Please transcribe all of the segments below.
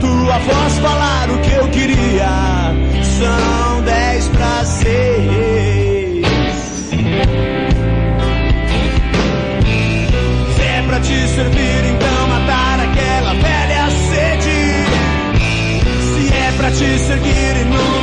tua voz falar o que eu queria. São dez pra. Se é pra te servir, então matar aquela velha sede. Se é pra te seguir e não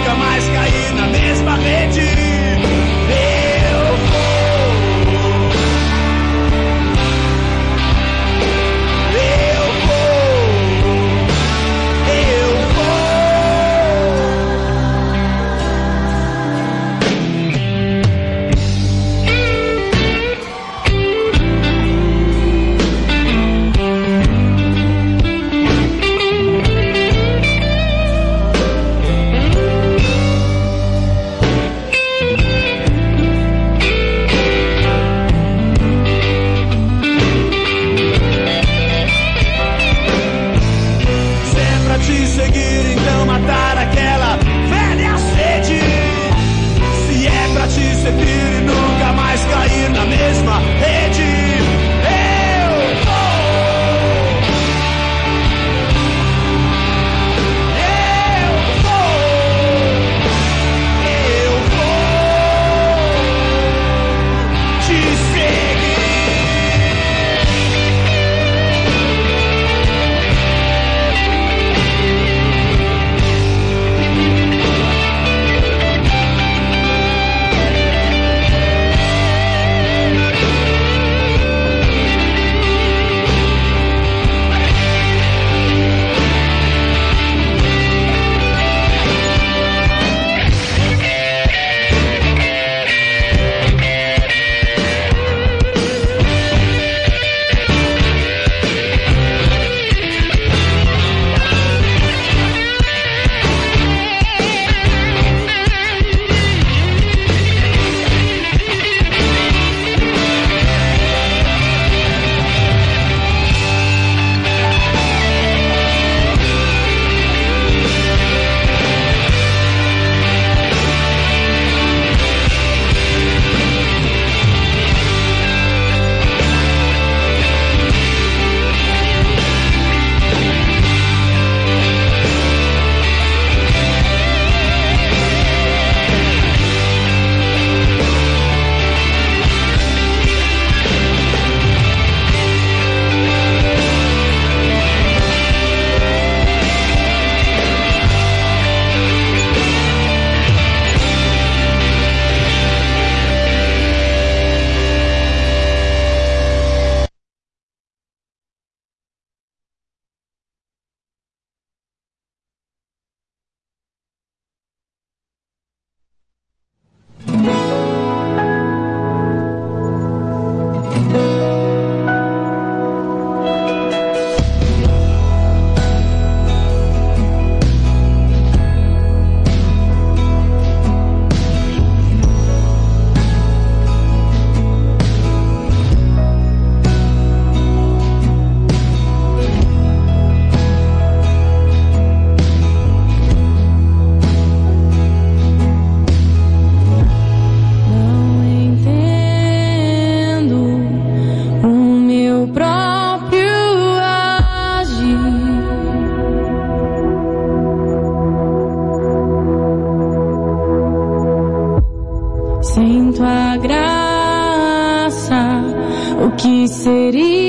o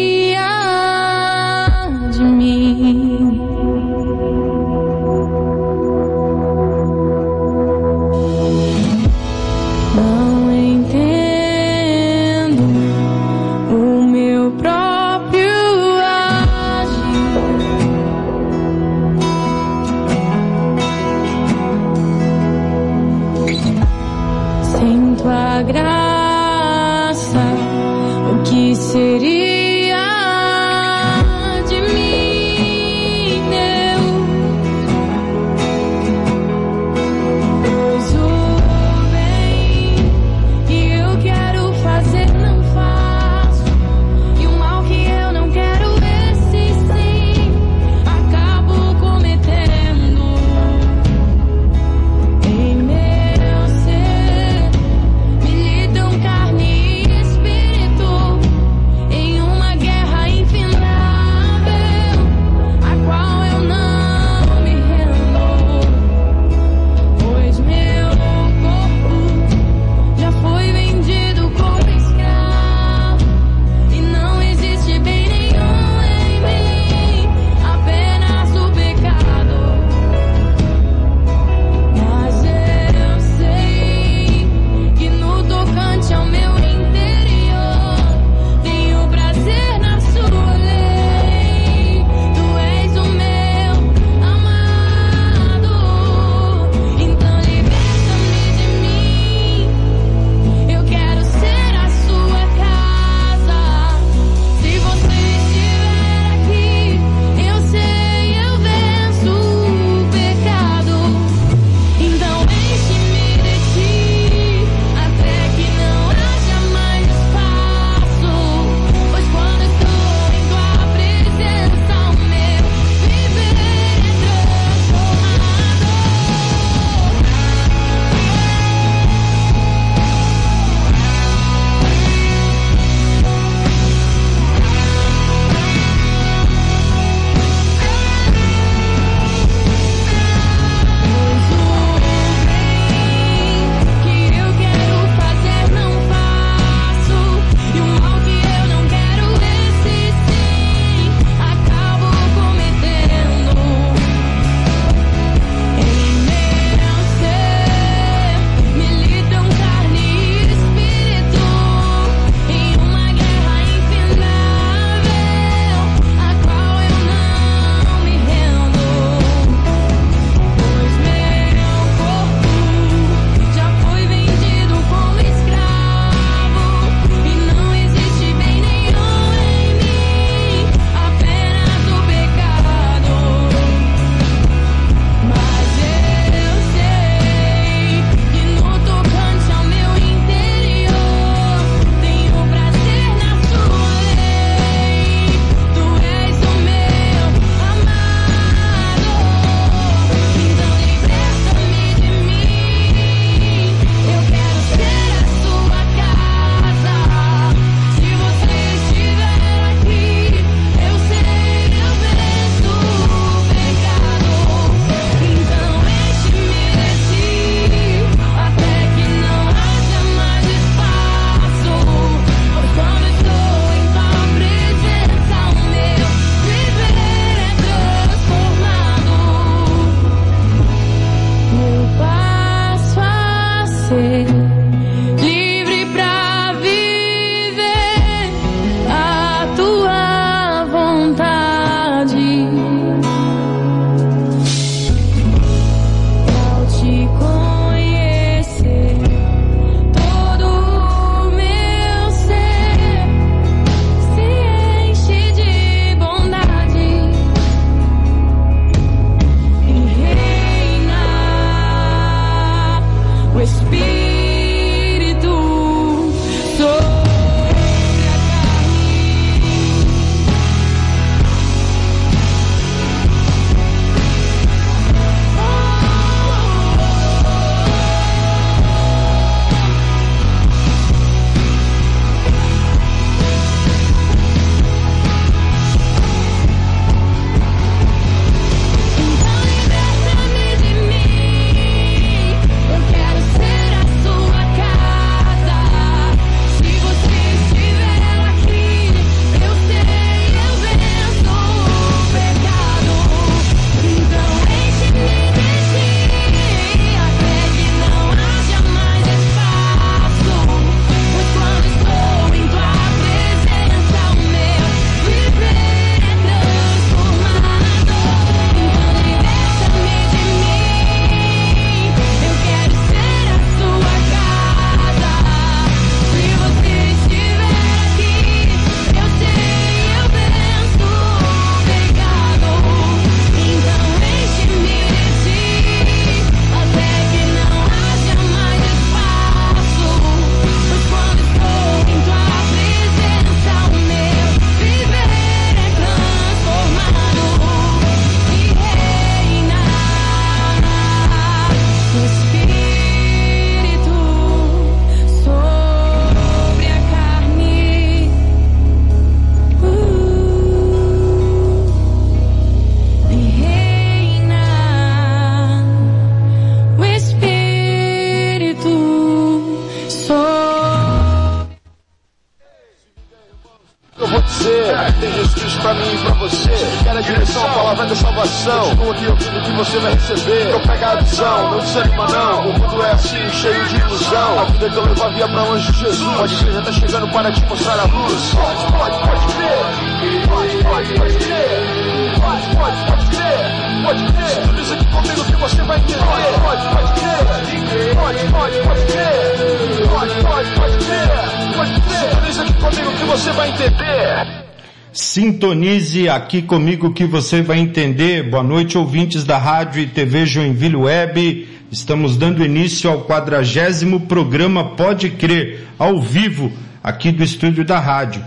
Sintonize aqui comigo que você vai entender. Boa noite, ouvintes da Rádio e TV Joinville Web. Estamos dando início ao quadragésimo programa Pode Crer, ao vivo, aqui do estúdio da rádio.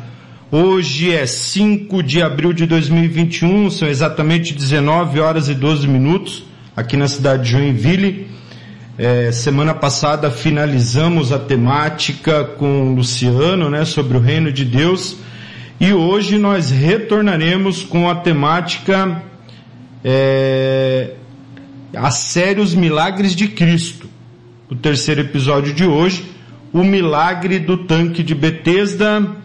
Hoje é 5 de abril de 2021, são exatamente 19 horas e 12 minutos, aqui na cidade de Joinville. É, semana passada finalizamos a temática com o Luciano, né, sobre o reino de Deus. E hoje nós retornaremos com a temática é, a série Os Milagres de Cristo. O terceiro episódio de hoje, o milagre do tanque de Betesda,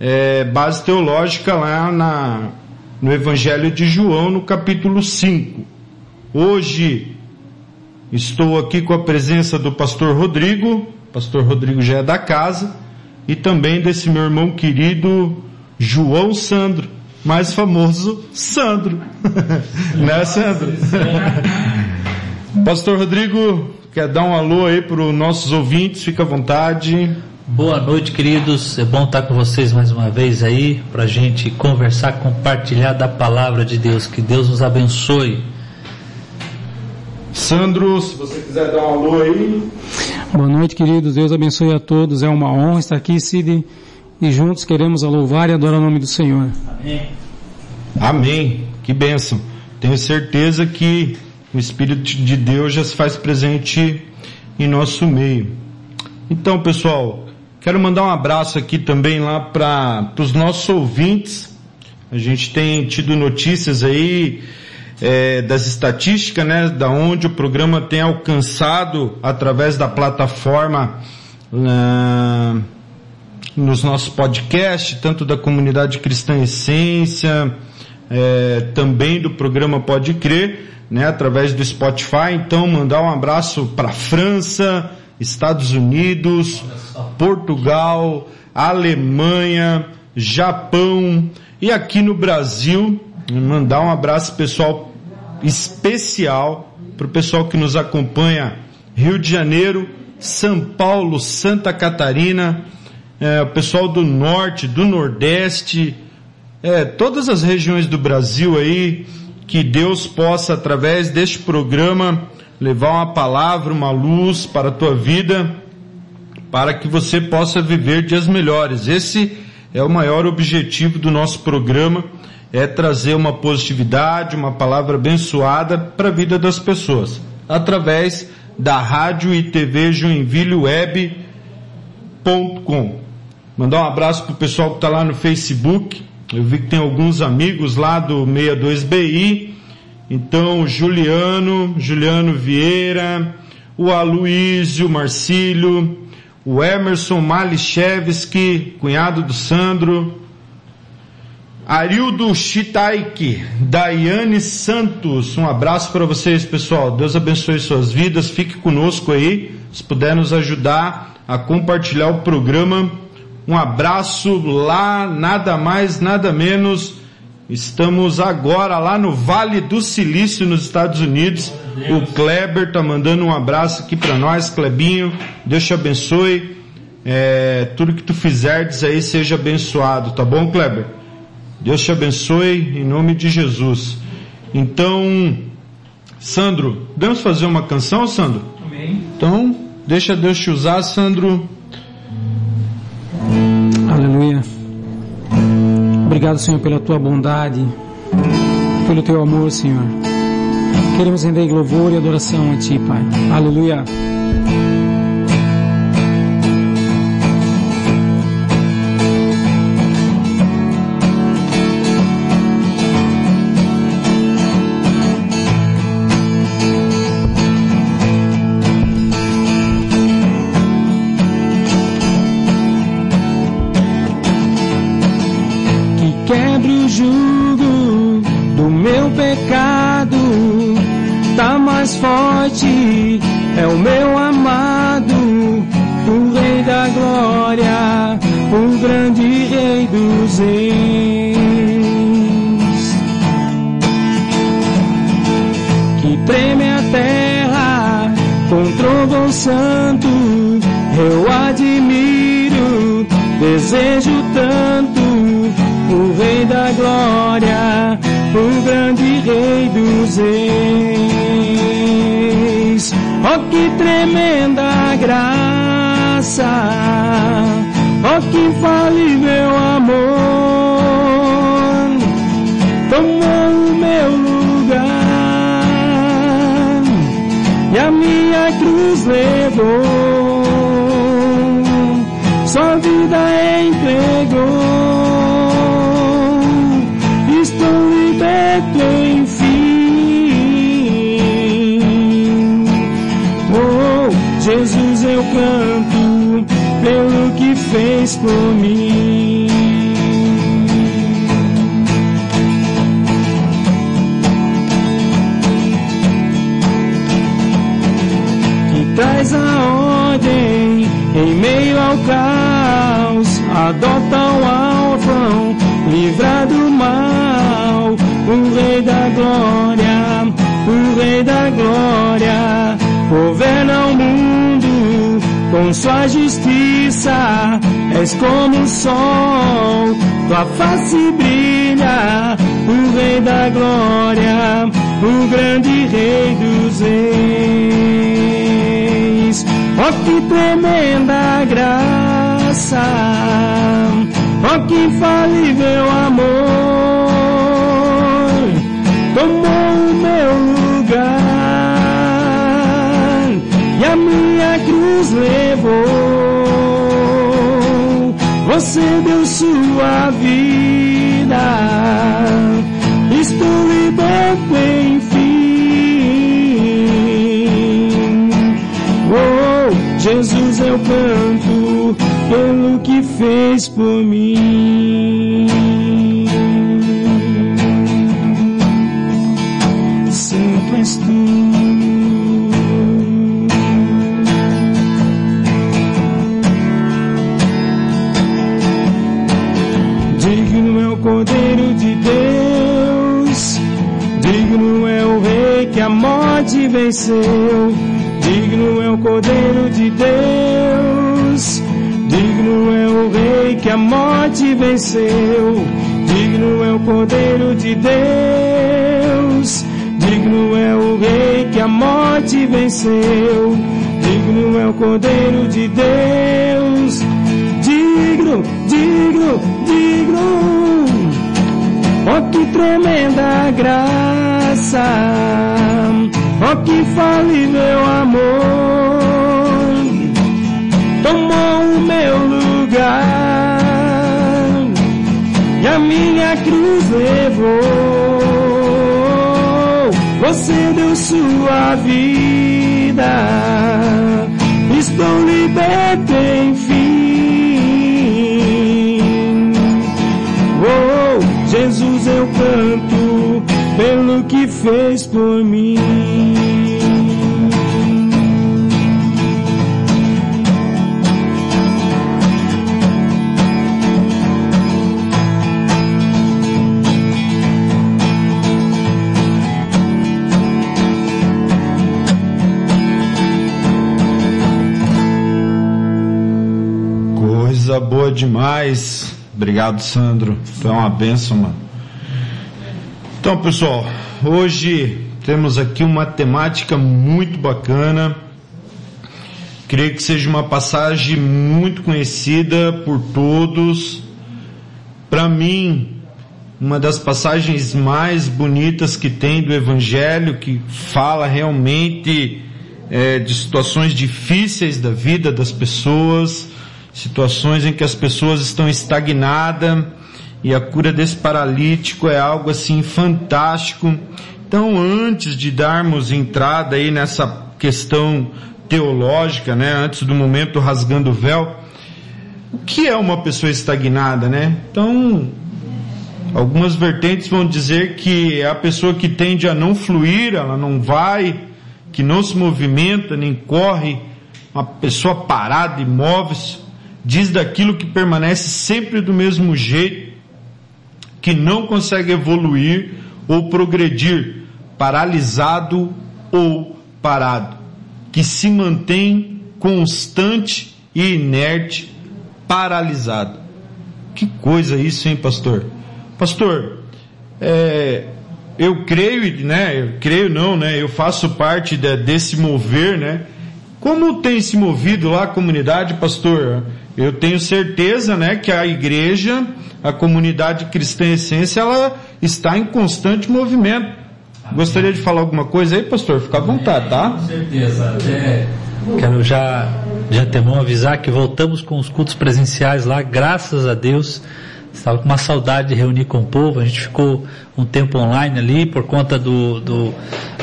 é, base teológica lá na, no Evangelho de João, no capítulo 5. Hoje estou aqui com a presença do pastor Rodrigo, pastor Rodrigo já é da casa, e também desse meu irmão querido João Sandro, mais famoso Sandro. né, Sandro? Pastor Rodrigo, quer dar um alô aí para os nossos ouvintes? Fica à vontade. Boa noite, queridos. É bom estar com vocês mais uma vez aí para a gente conversar, compartilhar da palavra de Deus. Que Deus nos abençoe. Sandro, se você quiser dar um alô aí. Boa noite, queridos. Deus abençoe a todos. É uma honra estar aqui, Cid e juntos queremos louvar e adorar o nome do Senhor. Amém. Amém. Que bênção. Tenho certeza que o Espírito de Deus já se faz presente em nosso meio. Então, pessoal, quero mandar um abraço aqui também lá para os nossos ouvintes. A gente tem tido notícias aí é, das estatísticas, né, da onde o programa tem alcançado através da plataforma. Uh, nos nossos podcasts, tanto da comunidade Cristã Essência, é, também do programa Pode Crer, né, através do Spotify. Então, mandar um abraço para França, Estados Unidos, Portugal, Alemanha, Japão e aqui no Brasil, mandar um abraço pessoal especial para o pessoal que nos acompanha Rio de Janeiro, São Paulo, Santa Catarina, é, o pessoal do norte, do nordeste, é, todas as regiões do Brasil aí, que Deus possa, através deste programa, levar uma palavra, uma luz para a tua vida, para que você possa viver dias melhores. Esse é o maior objetivo do nosso programa, é trazer uma positividade, uma palavra abençoada para a vida das pessoas, através da rádio e TV Joinville Web.com. Mandar um abraço pro pessoal que está lá no Facebook. Eu vi que tem alguns amigos lá do 62BI. Então, Juliano, Juliano Vieira, o Aloísio Marcílio, o Emerson Malichevski, cunhado do Sandro, Arildo Chitaiki, Daiane Santos, um abraço para vocês, pessoal. Deus abençoe suas vidas. Fique conosco aí, se puder nos ajudar a compartilhar o programa um abraço lá, nada mais, nada menos. Estamos agora lá no Vale do Silício, nos Estados Unidos. O Kleber tá mandando um abraço aqui para nós, Klebinho. Deus te abençoe. É, tudo que tu fizerdes aí seja abençoado, tá bom, Kleber? Deus te abençoe em nome de Jesus. Então, Sandro, vamos fazer uma canção, Sandro? Amém. Então, deixa Deus te usar, Sandro. Aleluia. Obrigado, Senhor, pela tua bondade, pelo teu amor, Senhor. Queremos render louvor e adoração a ti, Pai. Aleluia. É o meu amado, o Rei da Glória, o grande Rei dos Reis. Que treme a terra o trovão santo, eu admiro, desejo tanto o Rei da Glória, o grande Rei dos Reis. Oh, que tremenda graça, oh, que infalível amor, tomou o meu lugar e a minha cruz levou, canto pelo que fez por mim. que traz a ordem em meio ao caos, adota o órfão, livra do mal, o Rei da Glória, o Rei da Glória, governa com sua justiça, és como o sol, tua face brilha, o Rei da Glória, o grande Rei dos Reis. Oh, que tremenda graça, oh, que infalível amor, Você deu sua vida, estou liberto enfim. Oh, Jesus, eu canto pelo que fez por mim. Venceu. Digno é o Cordeiro de Deus, digno é o Rei que a morte venceu. Digno é o Cordeiro de Deus, digno é o Rei que a morte venceu. Digno é o Cordeiro de Deus, digno, digno, digno. Oh, que tremenda graça, oh, que infalível amor, tomou o meu lugar e a minha cruz levou. Você deu sua vida, estou liberto enfim. Oh, Jesus, eu canto pelo que fez por mim. Demais. Obrigado, Sandro. É uma benção, mano. Então, pessoal, hoje temos aqui uma temática muito bacana. Creio que seja uma passagem muito conhecida por todos. Para mim, uma das passagens mais bonitas que tem do Evangelho, que fala realmente é, de situações difíceis da vida das pessoas, situações em que as pessoas estão estagnadas e a cura desse paralítico é algo assim fantástico. Então, antes de darmos entrada aí nessa questão teológica, né, antes do momento rasgando o véu, o que é uma pessoa estagnada, né? Então, Algumas vertentes vão dizer que é a pessoa que tende a não fluir, ela não vai, que não se movimenta, nem corre, uma pessoa parada, imóvel, diz daquilo que permanece sempre do mesmo jeito, que não consegue evoluir ou progredir, paralisado ou parado, que se mantém constante e inerte, paralisado. Que coisa isso, hein, pastor? Pastor, é, eu creio, né? Eu creio não, né? Eu faço parte de, desse mover, né? Como tem se movido lá a comunidade, pastor? Eu tenho certeza, né, que a igreja, a comunidade cristã essência, ela está em constante movimento. Gostaria de falar alguma coisa aí, pastor? Fica à vontade, tá? Com certeza. Quero já de antemão avisar que voltamos com os cultos presenciais lá, graças a Deus. Estava com uma saudade de reunir com o povo. A gente ficou um tempo online ali por conta do, do,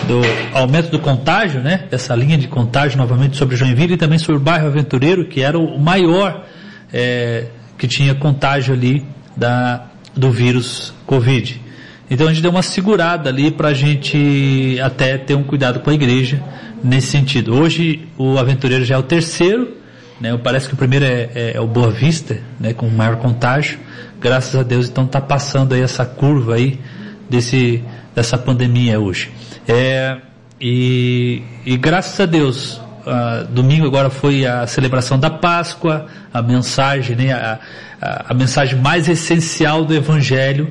do aumento do contágio, né? Dessa linha de contágio novamente sobre Joinville e também sobre o bairro Aventureiro, que era o maior é, que tinha contágio ali da, do vírus Covid. Então a gente deu uma segurada ali para a gente até ter um cuidado com a igreja nesse sentido. Hoje o Aventureiro já é o terceiro, né? Parece que o primeiro é, é, é o Boa Vista, né? Com maior contágio. Graças a Deus, então está passando aí essa curva aí desse dessa pandemia hoje. É, e, e graças a Deus, domingo agora foi a celebração da Páscoa, a mensagem, né, a, a, a, mensagem mais essencial do Evangelho,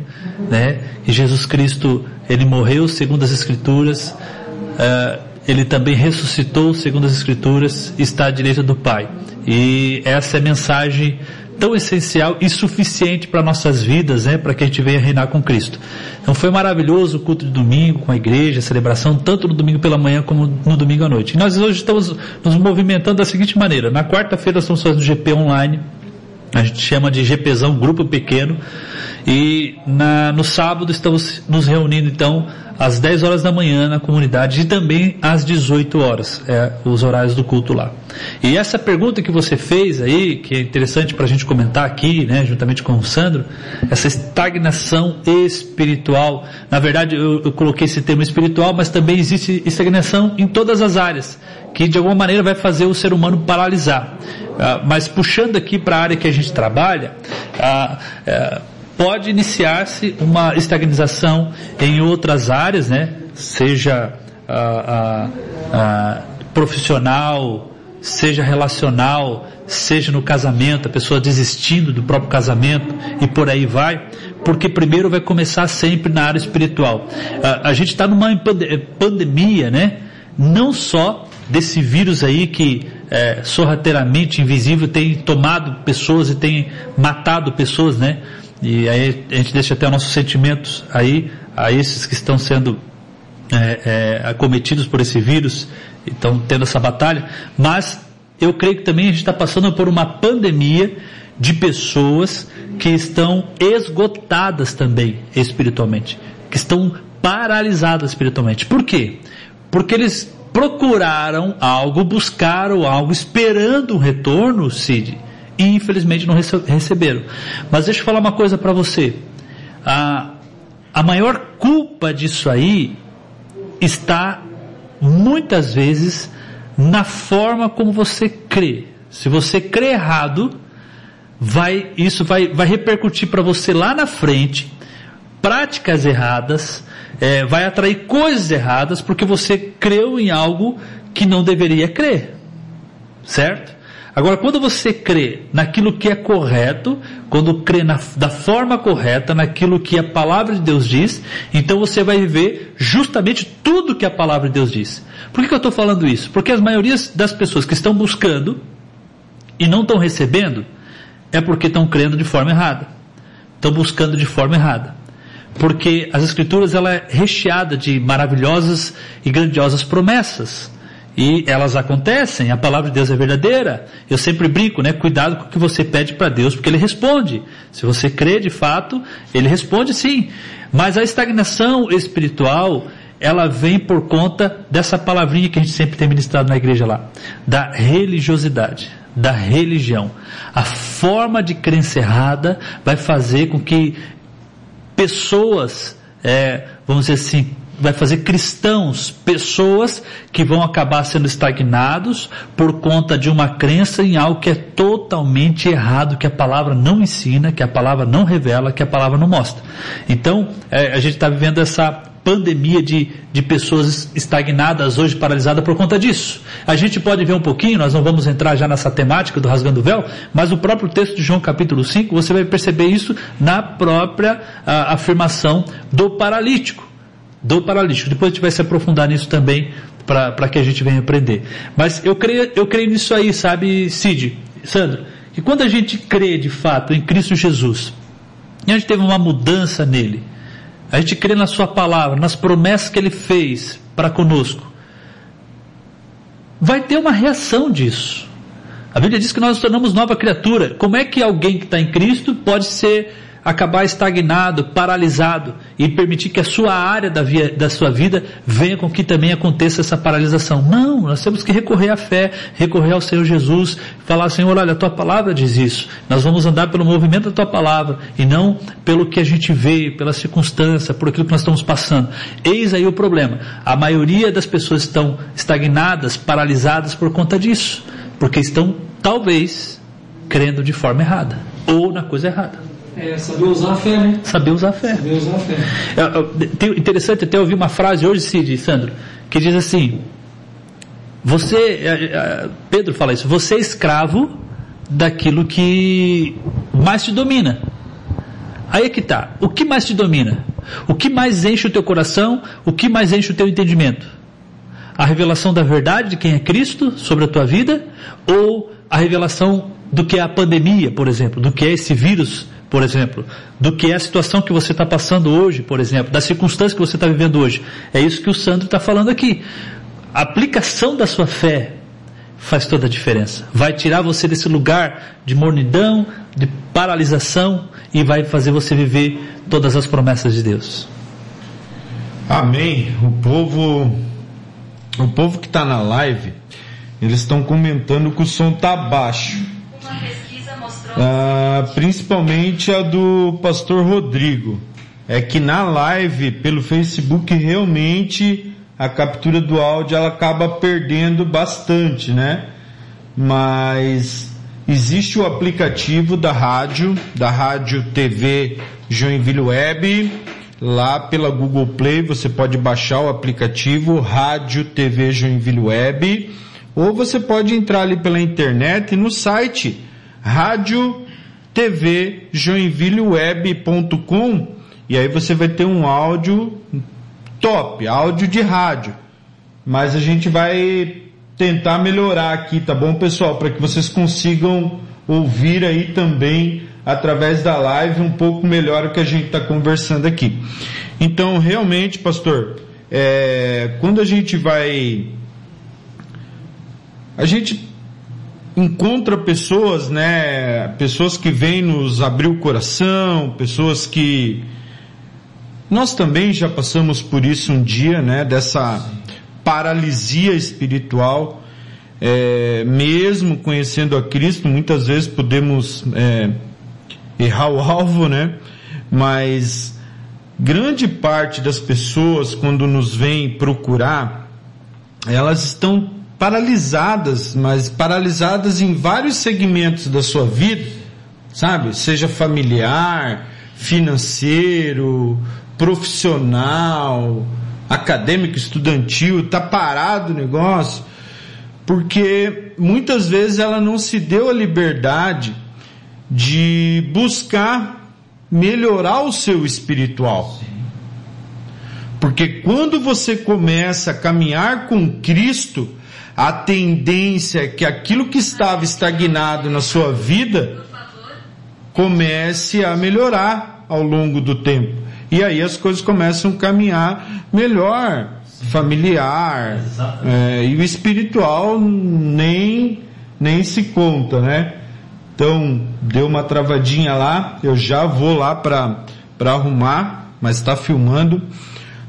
né, que Jesus Cristo ele morreu segundo as Escrituras, uh, ele também ressuscitou segundo as Escrituras, está à direita do Pai. E essa é a mensagem tão essencial e suficiente para nossas vidas, né, para que a gente venha reinar com Cristo. Então foi maravilhoso o culto de domingo com a igreja, a celebração, tanto no domingo pela manhã como no domingo à noite. E nós hoje estamos nos movimentando da seguinte maneira: na quarta-feira estamos fazendo GP online, a gente chama de GPzão, grupo pequeno, e na, no sábado estamos nos reunindo então às 10 horas da manhã na comunidade e também às 18 horas, é, os horários do culto lá. E essa pergunta que você fez aí, que é interessante para a gente comentar aqui, né, juntamente com o Sandro, essa estagnação espiritual. Na verdade, eu, eu coloquei esse termo espiritual, mas também existe estagnação em todas as áreas, que de alguma maneira vai fazer o ser humano paralisar. Ah, mas puxando aqui para a área que a gente trabalha, ah, ah, pode iniciar-se uma estagnização em outras áreas, né? Seja ah, ah, ah, profissional, seja relacional, seja no casamento, a pessoa desistindo do próprio casamento e por aí vai, porque primeiro vai começar sempre na área espiritual. a gente está numa pandemia, né? Não só desse vírus aí que é, sorrateiramente invisível tem tomado pessoas e tem matado pessoas, né? E aí a gente deixa até nossos sentimentos aí a esses que estão sendo é, é, acometidos por esse vírus, estão tendo essa batalha. Mas eu creio que também a gente está passando por uma pandemia de pessoas que estão esgotadas também espiritualmente, que estão paralisadas espiritualmente. Por quê? Porque eles procuraram algo, buscaram algo, esperando um retorno, Cid e infelizmente não receberam. Mas deixa eu falar uma coisa para você. A, a maior culpa disso aí está muitas vezes na forma como você crê. Se você crê errado, vai isso vai, vai repercutir para você lá na frente práticas erradas, é, vai atrair coisas erradas porque você creu em algo que não deveria crer, certo? Agora, quando você crê naquilo que é correto, quando crê na, da forma correta, naquilo que a palavra de Deus diz, então você vai viver justamente tudo que a palavra de Deus diz. Por que, que eu estou falando isso? Porque as maiorias das pessoas que estão buscando e não estão recebendo, é porque estão crendo de forma errada. Estão buscando de forma errada. Porque as escrituras ela é recheada de maravilhosas e grandiosas promessas. E elas acontecem, a palavra de Deus é verdadeira. Eu sempre brinco, né? Cuidado com o que você pede para Deus, porque Ele responde. Se você crê de fato, Ele responde sim. Mas a estagnação espiritual, ela vem por conta dessa palavrinha que a gente sempre tem ministrado na igreja lá, da religiosidade, da religião. A forma de crença errada vai fazer com que pessoas, é, vamos dizer assim, vai fazer cristãos, pessoas que vão acabar sendo estagnados por conta de uma crença em algo que é totalmente errado, que a palavra não ensina, que a palavra não revela, que a palavra não mostra. Então, é, a gente está vivendo essa pandemia de, de pessoas estagnadas hoje, paralisadas por conta disso. A gente pode ver um pouquinho, nós não vamos entrar já nessa temática do rasgando o véu, mas o próprio texto de João capítulo 5, você vai perceber isso na própria a, afirmação do paralítico. Do paralítico. Depois a gente vai se aprofundar nisso também para que a gente venha aprender. Mas eu creio, eu creio nisso aí, sabe, Cid, Sandro, que quando a gente crê de fato em Cristo Jesus, e a gente teve uma mudança nele, a gente crê na Sua palavra, nas promessas que Ele fez para conosco, vai ter uma reação disso. A Bíblia diz que nós nos tornamos nova criatura. Como é que alguém que está em Cristo pode ser acabar estagnado, paralisado e permitir que a sua área da, via, da sua vida venha com que também aconteça essa paralisação. Não, nós temos que recorrer à fé, recorrer ao Senhor Jesus, falar, Senhor, olha, a tua palavra diz isso. Nós vamos andar pelo movimento da tua palavra e não pelo que a gente vê, pela circunstância, por aquilo que nós estamos passando. Eis aí o problema. A maioria das pessoas estão estagnadas, paralisadas por conta disso, porque estão, talvez, crendo de forma errada ou na coisa errada. É saber usar a fé, né? Saber usar a fé. Saber usar a fé. É, é, interessante até ouvir uma frase hoje, Cid, Sandro, que diz assim: Você, é, é, Pedro fala isso, você é escravo daquilo que mais te domina. Aí é que tá. O que mais te domina? O que mais enche o teu coração? O que mais enche o teu entendimento? A revelação da verdade de quem é Cristo sobre a tua vida? Ou a revelação do que é a pandemia, por exemplo? Do que é esse vírus, por exemplo? Do que é a situação que você está passando hoje, por exemplo? Das circunstâncias que você está vivendo hoje? É isso que o Sandro está falando aqui. A aplicação da sua fé faz toda a diferença. Vai tirar você desse lugar de mornidão, de paralisação e vai fazer você viver todas as promessas de Deus. Amém. O povo, o povo que está na live, eles estão comentando que o som tá baixo. Ah, principalmente a do pastor Rodrigo. É que na live, pelo Facebook, realmente a captura do áudio ela acaba perdendo bastante, né? Mas existe o aplicativo da rádio, da rádio TV Joinville Web, lá pela Google Play você pode baixar o aplicativo Rádio TV Joinville Web, ou você pode entrar ali pela internet no site rádio TV joinvilleweb.com e aí você vai ter um áudio top, áudio de rádio. Mas a gente vai tentar melhorar aqui, tá bom, pessoal? Para que vocês consigam ouvir aí também através da live um pouco melhor o que a gente está conversando aqui. Então, realmente, pastor, é, quando a gente vai. A gente encontra pessoas, né? Pessoas que vêm nos abrir o coração, pessoas que nós também já passamos por isso um dia, né? Dessa paralisia espiritual. É, mesmo conhecendo a Cristo, muitas vezes podemos é, errar o alvo, né? Mas grande parte das pessoas, quando nos vêm procurar, elas estão paralisadas, mas paralisadas em vários segmentos da sua vida, sabe? Seja familiar, financeiro, profissional, acadêmico, estudantil, tá parado o negócio, porque muitas vezes ela não se deu a liberdade de buscar melhorar o seu espiritual. Porque quando você começa a caminhar com Cristo, a tendência é que aquilo que estava estagnado na sua vida comece a melhorar ao longo do tempo. E aí as coisas começam a caminhar melhor, familiar, é, e o espiritual nem, nem se conta, né? Então, deu uma travadinha lá, eu já vou lá para arrumar, mas está filmando.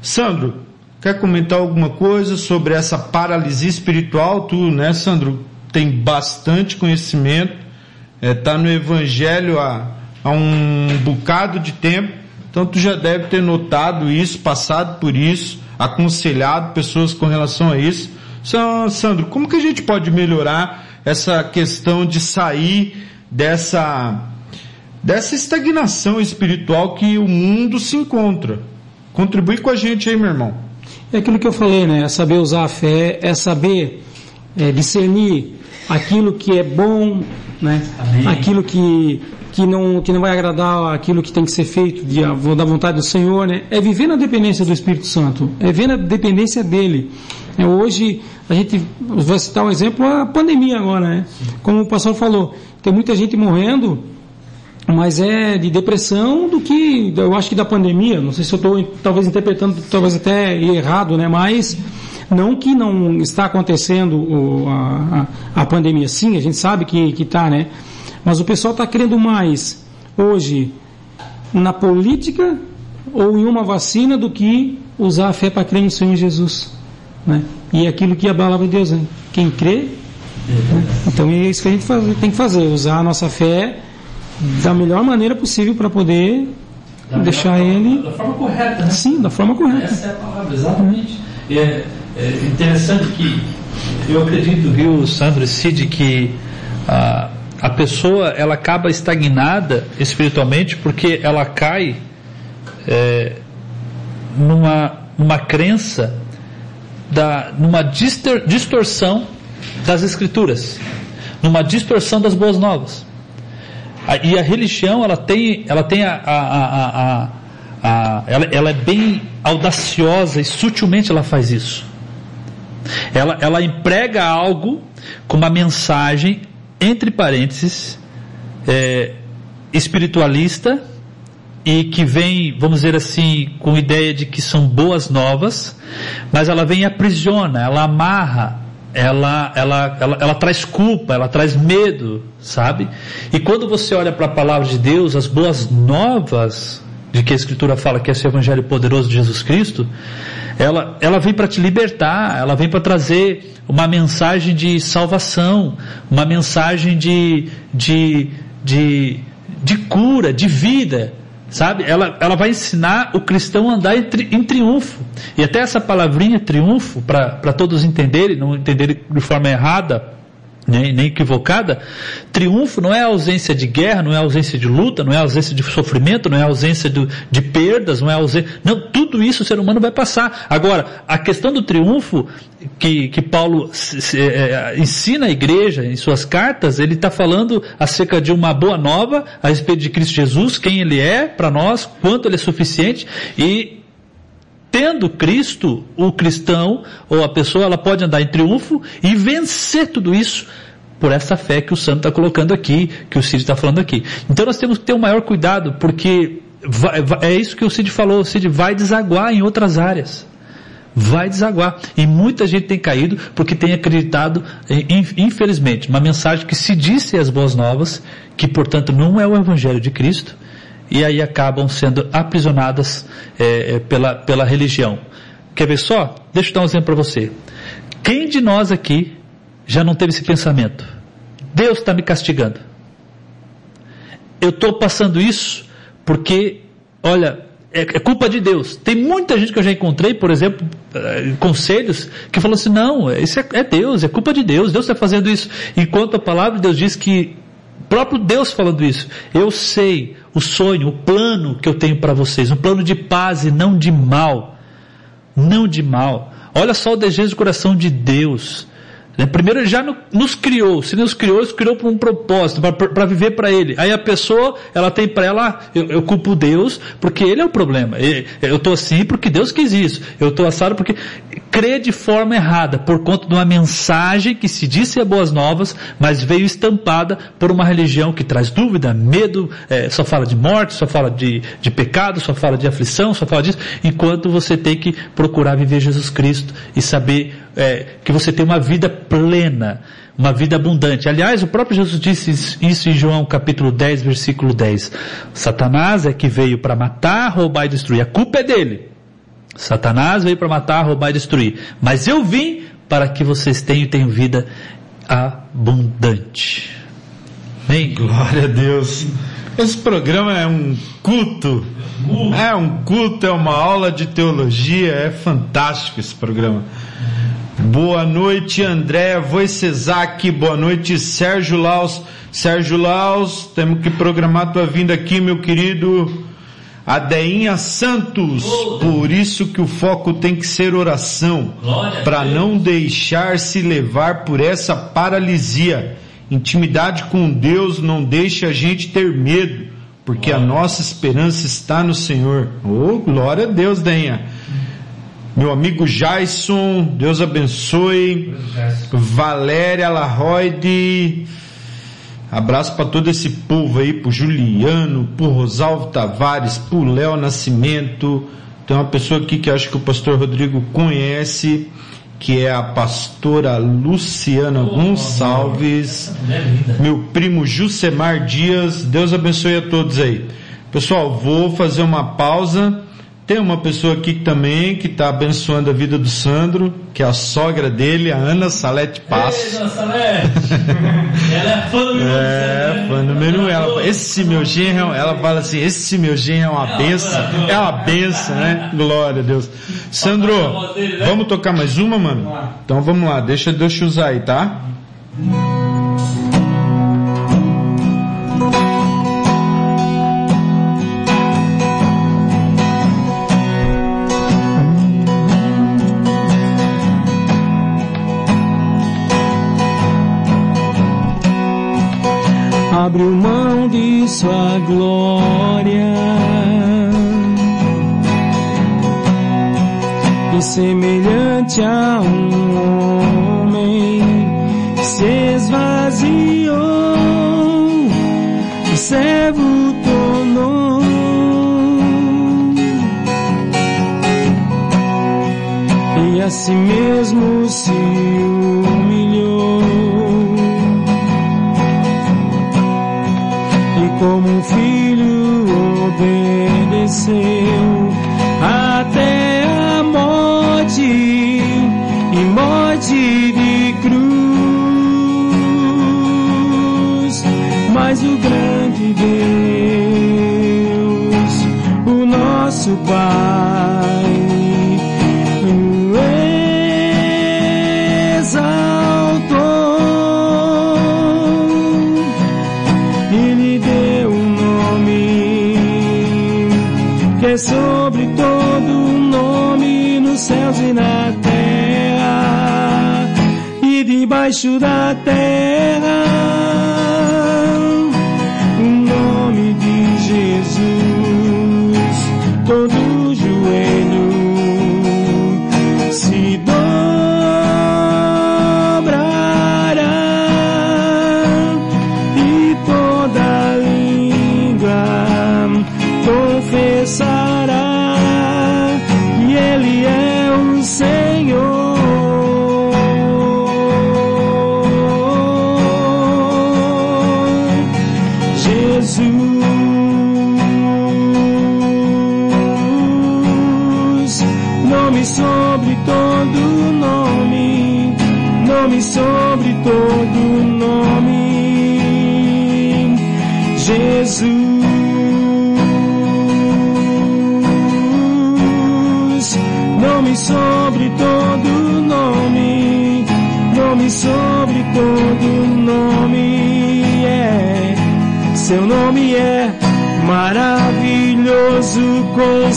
Sandro, quer comentar alguma coisa sobre essa paralisia espiritual? Tu, né, Sandro, tem bastante conhecimento, está no Evangelho há, há um bocado de tempo, Então tu já deve ter notado isso, passado por isso, aconselhado pessoas com relação a isso. Então, Sandro, como que a gente pode melhorar essa questão de sair dessa dessa estagnação espiritual que o mundo se encontra? Contribui com a gente aí, meu irmão. É aquilo que eu falei, né? É saber usar a fé, é saber é, discernir aquilo que é bom, né? Amém. Aquilo que que não que não vai agradar aquilo que tem que ser feito de, da vontade do Senhor, né? É viver na dependência do Espírito Santo, é viver na dependência dele. É, hoje a gente vai citar um exemplo a pandemia agora, né? Como o pastor falou, tem muita gente morrendo mas é de depressão do que eu acho que da pandemia. Não sei se eu estou talvez interpretando talvez até errado, né? Mas não que não está acontecendo a, a, a, pandemia, sim, a gente sabe que que está, né? Mas o pessoal está querendo mais hoje na política ou em uma vacina do que usar a fé para crer no Senhor Jesus, né? E é aquilo que a palavra de Deus, né? quem crê, né? então é isso que a gente faz, tem que fazer, usar a nossa fé da melhor maneira possível para poder Da deixar melhor ele. Da forma correta, né? Sim, da forma correta. Essa é a palavra, exatamente. É, é interessante que eu acredito, viu, Sandro e Cid, que a, a pessoa ela acaba estagnada espiritualmente porque ela cai é, numa, numa crença, da, numa distor- distorção das escrituras, numa distorção das boas novas. E a religião, ela tem, ela tem a, a, a- a- ela, ela é bem audaciosa e sutilmente ela faz isso. Ela, ela emprega algo com uma mensagem, entre parênteses, é, espiritualista e que vem, vamos dizer assim, com ideia de que são boas novas, mas ela vem e aprisiona, ela amarra, ela, ela, ela, ela traz culpa, ela traz medo, sabe? E quando você olha para a palavra de Deus, as boas novas, de que a Escritura fala que é esse Evangelho poderoso de Jesus Cristo, ela, ela vem para te libertar, ela vem para trazer uma mensagem de salvação, uma mensagem de, de, de, de cura, de vida, sabe? Ela, ela vai ensinar o cristão a andar em, tri- em triunfo. E até essa palavrinha triunfo, para todos entenderem, não entenderem de forma errada, nem, nem equivocada, triunfo não é a ausência de guerra, não é a ausência de luta, não é a ausência de sofrimento, não é a ausência do- de perdas, não é a ausência. Não, tudo isso o ser humano vai passar. Agora, a questão do triunfo que, que Paulo se- se- eh, ensina à igreja em suas cartas, ele está falando acerca de uma boa nova a respeito de Cristo Jesus, quem ele é para nós, quanto ele é suficiente e tendo Cristo, o cristão ou a pessoa, ela pode andar em triunfo e vencer tudo isso por essa fé que o santo está colocando aqui, que o Cid está falando aqui. Então nós temos que ter um maior cuidado, porque vai- vai- é isso que o Cid falou, o Cid vai desaguar em outras áreas. Vai desaguar. E muita gente tem caído porque tem acreditado, in- infelizmente, uma mensagem que se disse as boas novas, que portanto não é o Evangelho de Cristo, e aí acabam sendo aprisionadas eh, eh, pela, pela religião. Quer ver só? Deixa eu dar um exemplo para você. Quem de nós aqui já não teve esse pensamento? Deus está me castigando. Eu estou passando isso porque, olha, é, é culpa de Deus. Tem muita gente que eu já encontrei, por exemplo, eh, conselhos, que falou assim, não, isso é, é Deus, é culpa de Deus, Deus está fazendo isso. Enquanto a palavra de Deus diz que, próprio Deus falando isso, eu sei o sonho, o plano que eu tenho para vocês, um plano de paz e não de mal. Não de mal. Olha só o desejo do coração de Deus. Né? Primeiro já no- nos criou, se nos criou, nos criou por um propósito, para viver para Ele. Aí a pessoa, ela tem para ela, eu, eu culpo Deus, porque Ele é o problema. Eu estou assim porque Deus quis isso. Eu estou assado porque crê de forma errada, por conta de uma mensagem que se disse é boas novas, mas veio estampada por uma religião que traz dúvida, medo, eh, só fala de morte, só fala de, de pecado, só fala de aflição, só fala disso, enquanto você tem que procurar viver Jesus Cristo e saber é, que você tem uma vida plena, uma vida abundante. Aliás, o próprio Jesus disse isso em João capítulo 10, versículo 10. Satanás é que veio para matar, roubar e destruir. A culpa é dele. Satanás veio para matar, roubar e destruir. Mas eu vim para que vocês tenham, tenham vida abundante. Amém? Glória a Deus. Esse programa é um culto. É um culto, é uma aula de teologia. É fantástico esse programa. Boa noite, André Voicezac. Boa noite, Sérgio Laus. Sérgio Laus, temos que programar tua vinda aqui, meu querido. Adeinha Santos, por isso que o foco tem que ser oração, para não deixar se levar por essa paralisia. Intimidade com Deus não deixa a gente ter medo, porque a nossa esperança está no Senhor. Oh, glória a Deus, Deinha. Meu amigo Jason, Deus abençoe. Valéria Larroide, Abraço para todo esse povo aí, pro Juliano, pro Rosalvo Tavares, pro Léo Nascimento. Tem uma pessoa aqui que acho que o pastor Rodrigo conhece, que é a pastora Luciana Gonçalves. Meu primo Jusemar Dias. Deus abençoe a todos aí. Pessoal, vou fazer uma pausa. Tem uma pessoa aqui também que está abençoando a vida do Sandro, que é a sogra dele, a Ana Salete Passos. Ei, dona Salete! Ela é fã do meu É, fã número um. Ela, esse meu genro, ela fala assim, esse meu genro é uma benção, é uma benção, né? Glória a Deus. Sandro, vamos tocar mais uma, mano? Então vamos lá, deixa, deixa eu usar aí, tá? Abriu mão de sua glória e semelhante a um homem se esvaziou, o servo tornou. E a si mesmo se como um filho obedeceu até a morte e morte de cruz. Mas o grande Deus, o nosso Pai, debaixo da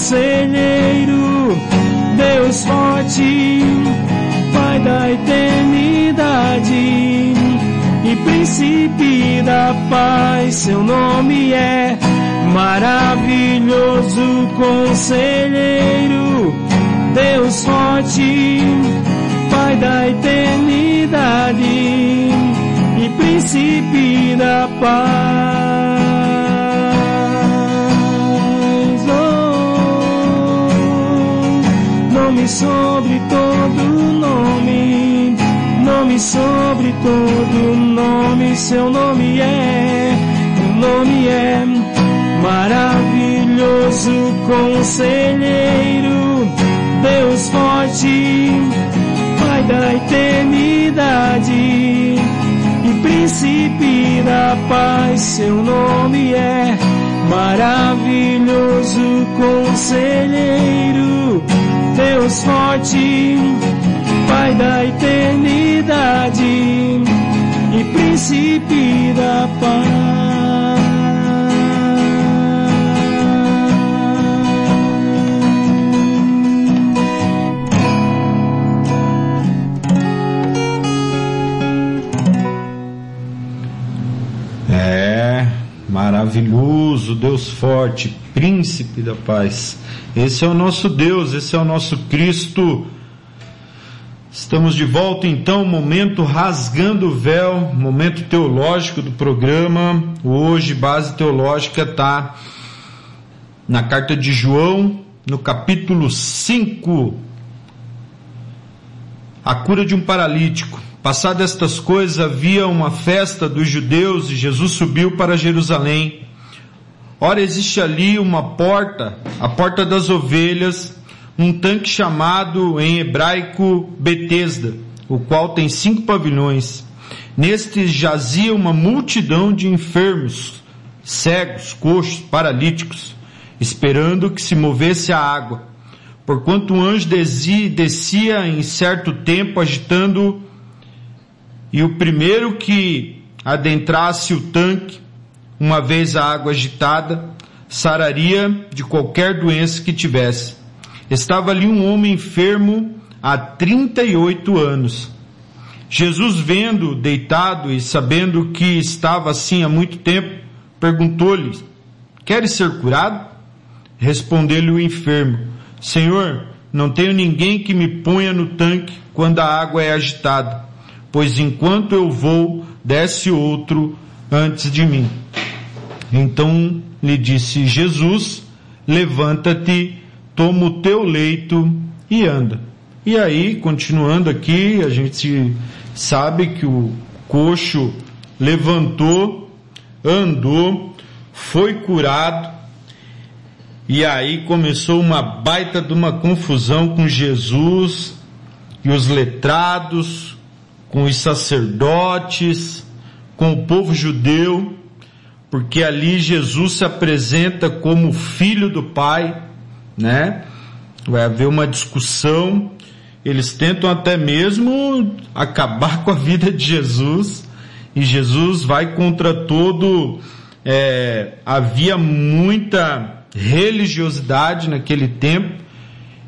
conselheiro, Deus forte, Pai da eternidade e príncipe da paz. Seu nome é maravilhoso conselheiro, Deus forte, Pai da eternidade e príncipe da paz. Sobre todo nome, nome sobre todo nome, seu nome é, o nome é maravilhoso conselheiro, Deus forte, Pai da eternidade e príncipe da paz, seu nome é maravilhoso conselheiro, Deus forte, Pai da eternidade e príncipe da paz. É, maravilhoso, Deus forte, príncipe da paz. Esse é o nosso Deus, esse é o nosso Cristo. Estamos de volta então, momento rasgando o véu, momento teológico do programa. Hoje, base teológica está na carta de João, no capítulo 5. A cura de um paralítico. Passadas estas coisas, havia uma festa dos judeus e Jesus subiu para Jerusalém. Ora, existe ali uma porta, a porta das ovelhas, um tanque chamado em hebraico Betesda, o qual tem cinco pavilhões. Nestes jazia uma multidão de enfermos, cegos, coxos, paralíticos, esperando que se movesse a água. Porquanto um anjo descia em certo tempo agitando e o primeiro que adentrasse o tanque, uma vez a água agitada, sararia de qualquer doença que tivesse. Estava ali um homem enfermo há 38 anos. Jesus, vendo deitado e sabendo que estava assim há muito tempo, perguntou-lhe: Queres ser curado? Respondeu-lhe o enfermo: Senhor, não tenho ninguém que me ponha no tanque quando a água é agitada pois enquanto eu vou, desce outro antes de mim. Então lhe disse Jesus, levanta-te, toma o teu leito e anda. E aí, continuando aqui, a gente sabe que o coxo levantou, andou, foi curado, e aí começou uma baita de uma confusão com Jesus e os letrados, com os sacerdotes, com o povo judeu, porque ali Jesus se apresenta como filho do Pai, né? Vai haver uma discussão, eles tentam até mesmo acabar com a vida de Jesus, e Jesus vai contra todo. É, havia muita religiosidade naquele tempo,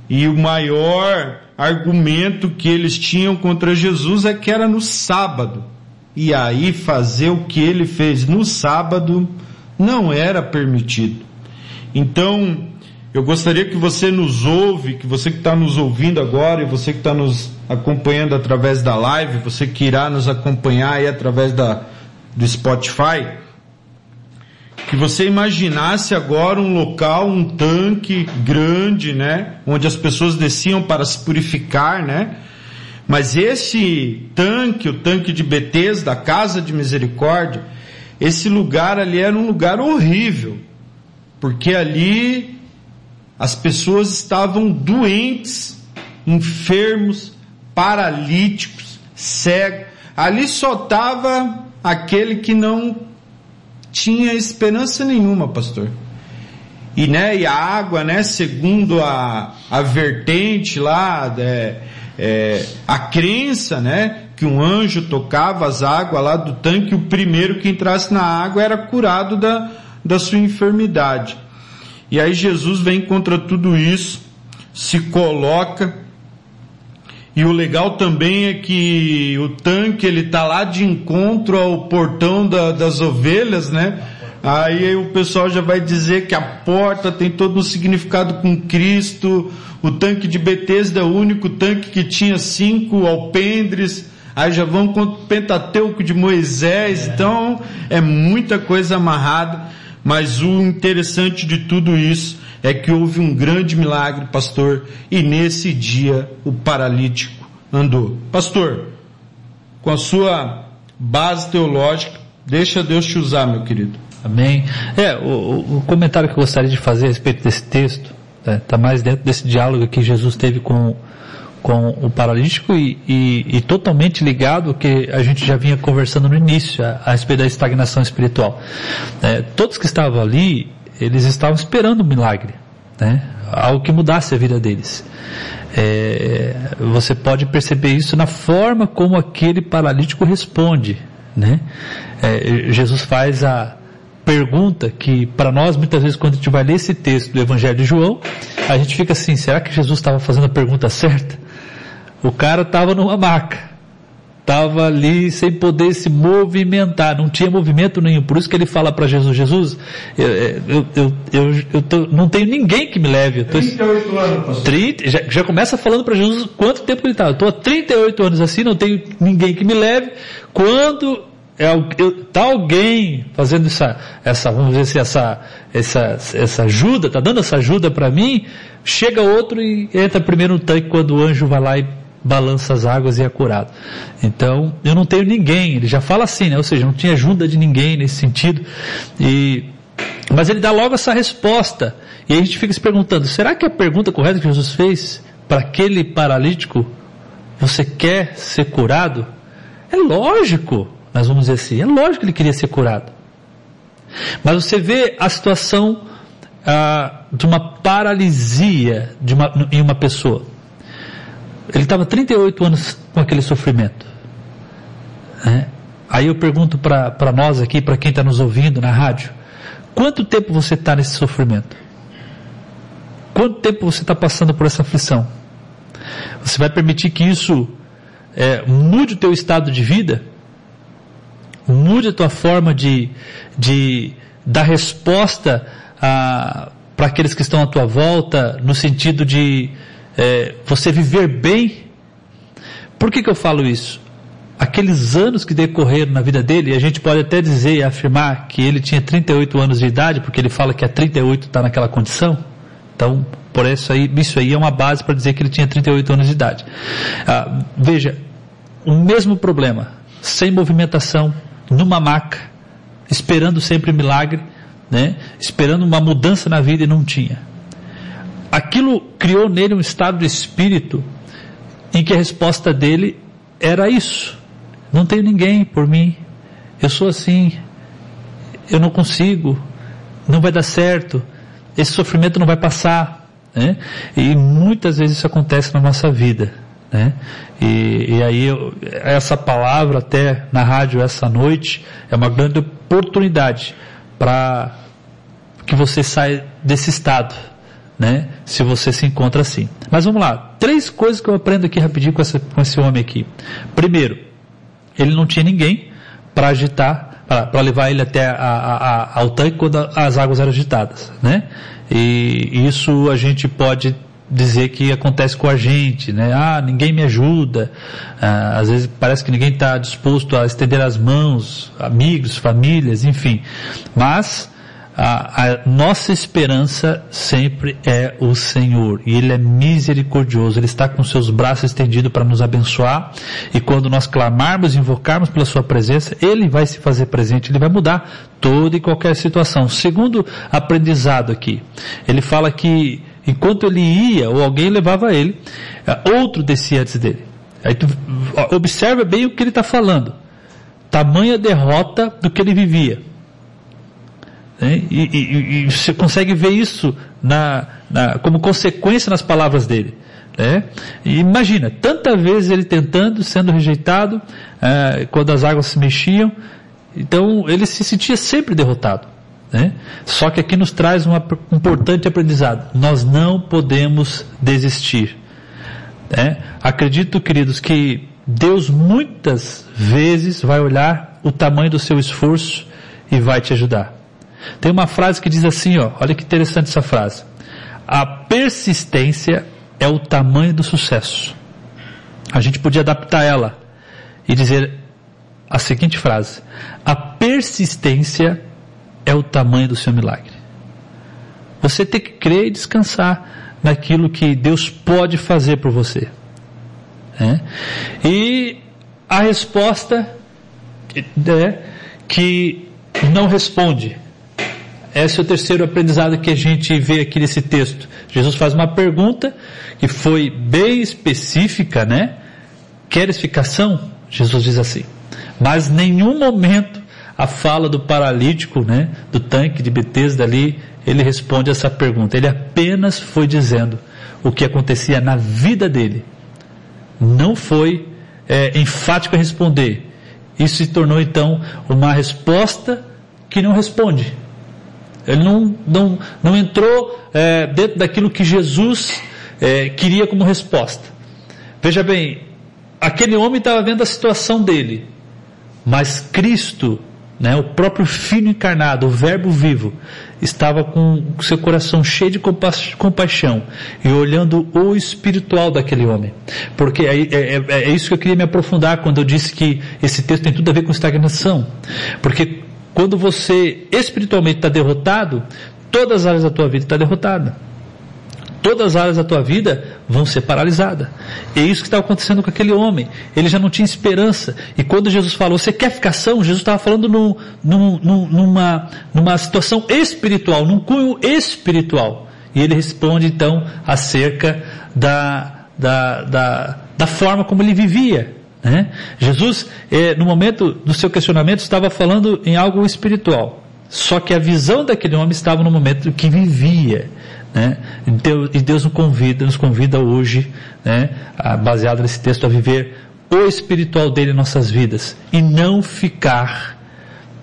e o maior argumento que eles tinham contra Jesus é que era no sábado. E aí fazer o que ele fez no sábado não era permitido. Então, eu gostaria que você nos ouve, que você que está nos ouvindo agora e você que está nos acompanhando através da live, você que irá nos acompanhar aí através da, do Spotify, que você imaginasse agora um local, um tanque grande, né, onde as pessoas desciam para se purificar, né? Mas esse tanque, o tanque de Betesda, da casa de misericórdia, esse lugar ali era um lugar horrível, porque ali as pessoas estavam doentes, enfermos, paralíticos, cegos. Ali só estava aquele que não tinha esperança nenhuma, pastor. E, né, e a água, né, segundo a, a vertente lá, é, é, a crença, né, que um anjo tocava as águas lá do tanque, o primeiro que entrasse na água era curado da, da sua enfermidade. E aí Jesus vem contra tudo isso, se coloca, e o legal também é que o tanque ele tá lá de encontro ao portão da, das ovelhas, né? Aí o pessoal já vai dizer que a porta tem todo um significado com Cristo. O tanque de Betesda é o único tanque que tinha cinco alpendres. Aí já vão com o Pentateuco de Moisés. É. Então é muita coisa amarrada. Mas o interessante de tudo isso é que houve um grande milagre, pastor, e nesse dia o paralítico andou. Pastor, com a sua base teológica, deixa Deus te usar, meu querido. Amém. É, o, o comentário que eu gostaria de fazer a respeito desse texto, está tá mais dentro desse diálogo que Jesus teve com, com o paralítico e, e, e, totalmente ligado ao que a gente já vinha conversando no início, a, a respeito da estagnação espiritual. É, todos que estavam ali, Eles estavam esperando um milagre, né? algo que mudasse a vida deles. É, você pode perceber isso na forma como aquele paralítico responde. Né? É, Jesus faz a pergunta que, para nós, muitas vezes, quando a gente vai ler esse texto do Evangelho de João, a gente fica assim: será que Jesus estava fazendo a pergunta certa? O cara estava numa maca estava ali sem poder se movimentar, não tinha movimento nenhum. Por isso que ele fala para Jesus: Jesus, eu, eu, eu, eu, eu tô, não tenho ninguém que me leve. Eu tô, 38 anos, pastor. 30, já, já começa falando para Jesus quanto tempo ele está. Eu estou há 38 anos assim, não tenho ninguém que me leve. Quando está alguém fazendo essa, essa, vamos dizer assim, essa, essa, essa ajuda, está dando essa ajuda para mim, chega outro e entra primeiro no tanque quando o anjo vai lá e balança as águas e é curado. Então, eu não tenho ninguém, ele já fala assim, né? Ou seja, não tinha ajuda de ninguém nesse sentido. E, mas ele dá logo essa resposta. E a gente fica se perguntando, será que a pergunta correta que Jesus fez para aquele paralítico, você quer ser curado? É lógico, nós vamos dizer assim, é lógico que ele queria ser curado. Mas você vê a situação ah, de uma paralisia de uma, em uma pessoa. Ele estava 38 anos com aquele sofrimento. É. Aí eu pergunto para nós aqui, para quem está nos ouvindo na rádio, quanto tempo você está nesse sofrimento? Quanto tempo você está passando por essa aflição? Você vai permitir que isso é, mude o teu estado de vida? Mude a tua forma de, de dar resposta para aqueles que estão à tua volta, no sentido de é, você viver bem. Por que, que eu falo isso? Aqueles anos que decorreram na vida dele, a gente pode até dizer e afirmar que ele tinha 38 anos de idade, porque ele fala que a 38 está naquela condição. Então, por isso aí, isso aí é uma base para dizer que ele tinha 38 anos de idade. Ah, veja, o mesmo problema, sem movimentação, numa maca, esperando sempre milagre, né? esperando uma mudança na vida e não tinha aquilo criou nele um estado de espírito em que a resposta dele era isso. Não tenho ninguém por mim. Eu sou assim. Eu não consigo. Não vai dar certo. Esse sofrimento não vai passar. Né? E muitas vezes isso acontece na nossa vida. Né? E, e aí essa palavra até na rádio essa noite é uma grande oportunidade para que você saia desse estado né? Se você se encontra assim. Mas vamos lá. Três coisas que eu aprendo aqui rapidinho com, essa, com esse homem aqui. Primeiro, ele não tinha ninguém para agitar, para levar ele até a, a, a, ao tanque quando as águas eram agitadas, né? E isso a gente pode dizer que acontece com a gente, né? Ah, ninguém me ajuda. Ah, às vezes parece que ninguém está disposto a estender as mãos, amigos, famílias, enfim. Mas a, a, nossa esperança sempre é o Senhor e Ele é misericordioso, Ele está com seus braços estendidos para nos abençoar e quando nós clamarmos, invocarmos pela Sua presença, Ele vai se fazer presente, Ele vai mudar toda e qualquer situação. Segundo aprendizado aqui, Ele fala que enquanto ele ia ou alguém levava ele, outro descia antes dele. Aí tu observa bem o que ele está falando. Tamanha derrota do que ele vivia. Né? E, e, e, você consegue ver isso na, na, como consequência nas palavras dele. Né? Imagina, tanta vezes ele tentando, sendo rejeitado, é, quando as águas se mexiam, então ele se sentia sempre derrotado. Né? Só que aqui nos traz um importante aprendizado. Nós não podemos desistir. Né? Acredito, queridos, que Deus muitas vezes vai olhar o tamanho do seu esforço e vai te ajudar. Tem uma frase que diz assim, ó, olha que interessante essa frase. A persistência é o tamanho do sucesso. A gente podia adaptar ela e dizer a seguinte frase: A persistência é o tamanho do seu milagre. Você tem que crer e descansar naquilo que Deus pode fazer por você. É? E a resposta é que não responde, esse é o terceiro aprendizado que a gente vê aqui nesse texto. Jesus faz uma pergunta que foi bem específica, né? Queres? Jesus diz assim. Mas nenhum momento a fala do paralítico, né, do tanque de Betesda ali, ele responde essa pergunta. Ele apenas foi dizendo o que acontecia na vida dele. Não foi é, enfático a responder. Isso se tornou então uma resposta que não responde. Ele não, não, não entrou é, dentro daquilo que Jesus é, queria como resposta. Veja bem, aquele homem estava vendo a situação dele, mas Cristo, né, o próprio Filho encarnado, o Verbo vivo, estava com seu coração cheio de compa compaixão e olhando o espiritual daquele homem. Porque é, é, é, é, isso que eu queria me aprofundar quando eu disse que esse texto tem tudo a ver com estagnação. Porque quando você espiritualmente está derrotado, todas as áreas da tua vida estão tá derrotada. Todas as áreas da tua vida vão ser paralisadas. É isso que estava acontecendo com aquele homem. Ele já não tinha esperança. E quando Jesus falou, você quer ficar são? Jesus estava falando num, num, numa, numa situação espiritual, num cunho espiritual. E ele responde então acerca da, da, da, da forma como ele vivia. Né? Jesus, eh, no momento do seu questionamento, estava falando em algo espiritual. Só que a visão daquele homem estava no momento que vivia. Né? Deus, e Deus nos convida, nos convida hoje, né, a, baseado nesse texto, a viver o espiritual dele em nossas vidas e não ficar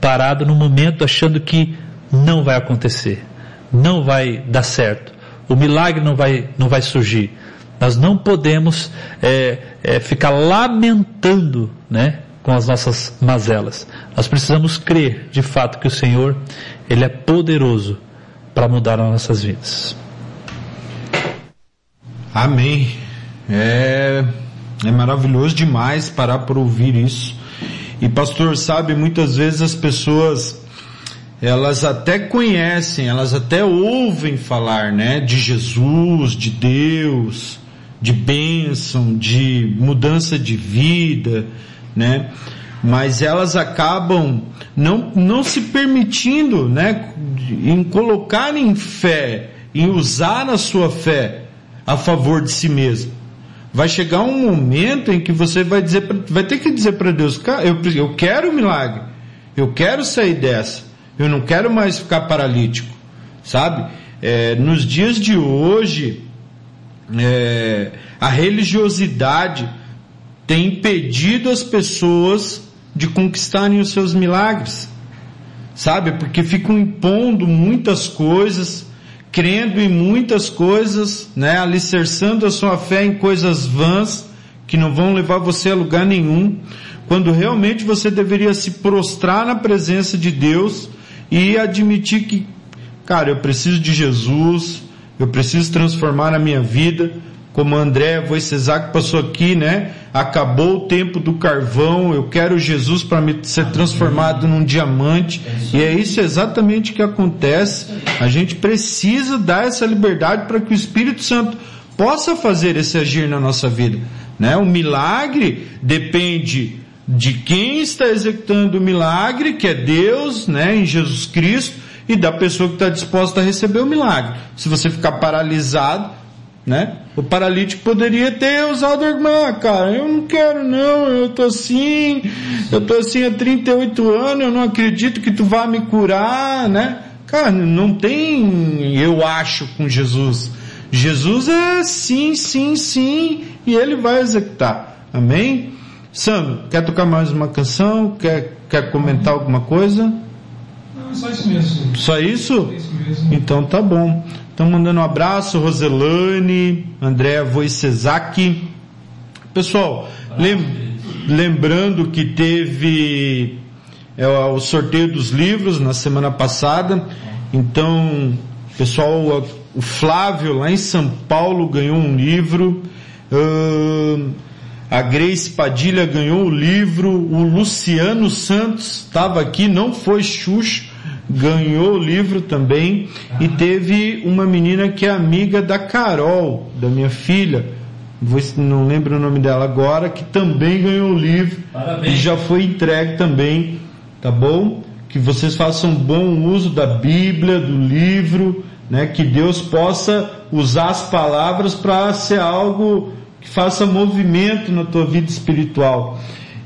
parado no momento achando que não vai acontecer, não vai dar certo, o milagre não vai, não vai surgir. Nós não podemos é, é, ficar lamentando, né, com as nossas mazelas. Nós precisamos crer, de fato, que o Senhor ele é poderoso para mudar as nossas vidas. Amém. É, é maravilhoso demais parar por ouvir isso. E pastor, sabe, muitas vezes as pessoas elas até conhecem, elas até ouvem falar, né, de Jesus, de Deus, de bênção, de mudança de vida, né? Mas elas acabam não, não se permitindo, né, em colocar em fé, em usar a sua fé a favor de si mesmo. Vai chegar um momento em que você vai dizer, vai ter que dizer para Deus, eu, eu quero o milagre, eu quero sair dessa, eu não quero mais ficar paralítico, sabe? É, nos dias de hoje, é, a religiosidade tem impedido as pessoas de conquistarem os seus milagres, sabe? Porque ficam impondo muitas coisas, crendo em muitas coisas, né? Alicerçando a sua fé em coisas vãs que não vão levar você a lugar nenhum, quando realmente você deveria se prostrar na presença de Deus e admitir que, cara, eu preciso de Jesus, eu preciso transformar a minha vida, como André Voicesac passou aqui, né? Acabou o tempo do carvão, eu quero Jesus para ser transformado num diamante. E é isso exatamente que acontece. A gente precisa dar essa liberdade para que o Espírito Santo possa fazer esse agir na nossa vida, né? O milagre depende de quem está executando o milagre, que é Deus, né, em Jesus Cristo, e da pessoa que está disposta a receber o milagre. Se você ficar paralisado, né? O paralítico poderia ter usado a irmã, cara, eu não quero não, eu tô assim, eu tô assim há 38 anos, eu não acredito que tu vá me curar, né? Cara, não tem eu acho com Jesus. Jesus é sim, sim, sim, e ele vai executar. Amém? Sam, quer tocar mais uma canção? Quer, quer comentar alguma coisa? Não, só isso mesmo. Só isso? Só isso mesmo. Então tá bom. Estão mandando um abraço, Roselane, André Voicesac. Pessoal, lem, lembrando que teve é, o sorteio dos livros na semana passada. Então, pessoal, o Flávio lá em São Paulo ganhou um livro. Uh, a Grace Padilha ganhou o livro. O Luciano Santos estava aqui, não foi Xuxa ganhou o livro também e teve uma menina que é amiga da Carol, da minha filha, não lembro o nome dela agora, que também ganhou o livro Parabéns. e já foi entregue também, tá bom? Que vocês façam bom uso da Bíblia, do livro, né? Que Deus possa usar as palavras para ser algo que faça movimento na tua vida espiritual.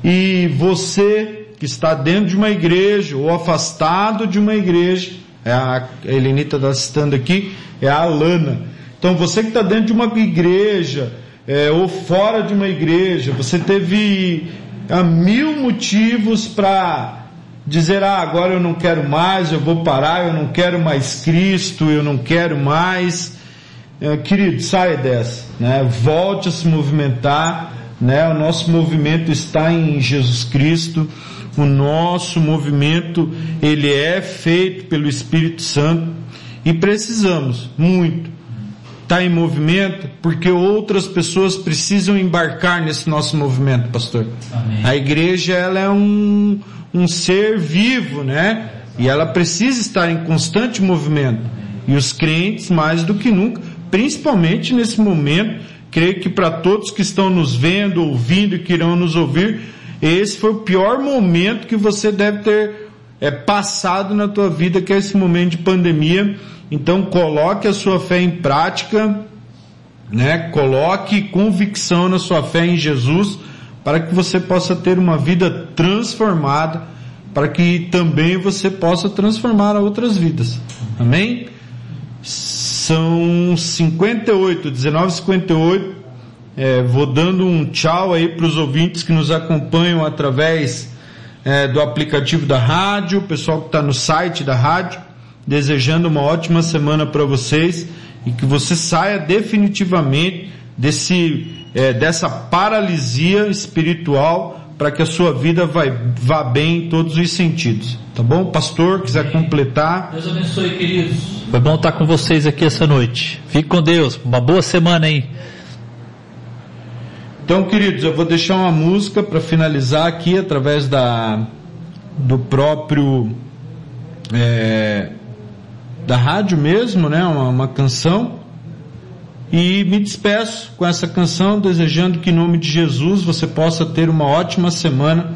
E você que está dentro de uma igreja ou afastado de uma igreja, é a Helenita está citando aqui, é a Alana. Então você que está dentro de uma igreja é, ou fora de uma igreja, você teve há mil motivos para dizer, ah, agora eu não quero mais, eu vou parar, eu não quero mais Cristo, eu não quero mais. É, querido, saia dessa, né? Volte a se movimentar, né? O nosso movimento está em Jesus Cristo. O nosso movimento, ele é feito pelo Espírito Santo e precisamos muito estar em movimento porque outras pessoas precisam embarcar nesse nosso movimento, pastor. Amém. A igreja, ela é um, um ser vivo, né? E ela precisa estar em constante movimento. E os crentes, mais do que nunca, principalmente nesse momento, creio que para todos que estão nos vendo, ouvindo e que irão nos ouvir, esse foi o pior momento que você deve ter é, passado na tua vida, que é esse momento de pandemia. Então coloque a sua fé em prática, né? Coloque convicção na sua fé em Jesus, para que você possa ter uma vida transformada, para que também você possa transformar outras vidas. Amém? São 58, 19:58. É, vou dando um tchau aí para os ouvintes que nos acompanham através é, do aplicativo da rádio, o pessoal que está no site da rádio, desejando uma ótima semana para vocês e que você saia definitivamente desse é, dessa paralisia espiritual para que a sua vida vai, vá bem em todos os sentidos. Tá bom? Pastor, quiser completar. Deus abençoe, queridos. Foi bom estar com vocês aqui essa noite. Fique com Deus. Uma boa semana aí. Então, queridos, eu vou deixar uma música para finalizar aqui através da do próprio é, da rádio mesmo, né? Uma, uma canção. E me despeço com essa canção, desejando que em nome de Jesus você possa ter uma ótima semana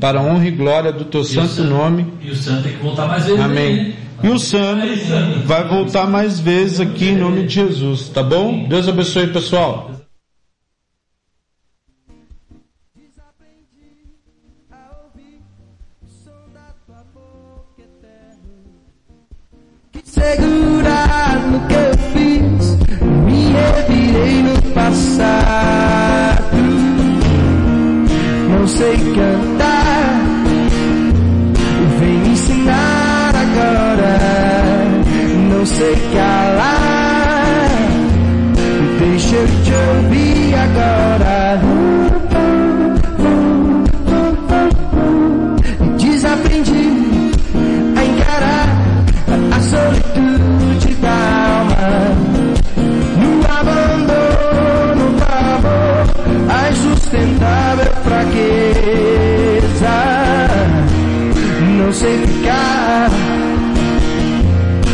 para a honra e glória do teu santo, santo, nome. E o santo tem que voltar mais vezes. Amém. Aí, e o Sandro vai voltar mais vezes aqui em nome de Jesus, tá bom? Deus abençoe, pessoal. Segurar no que eu fiz, me revirei no passado. Não sei cantar, a insustentável fraqueza. Não sei ficar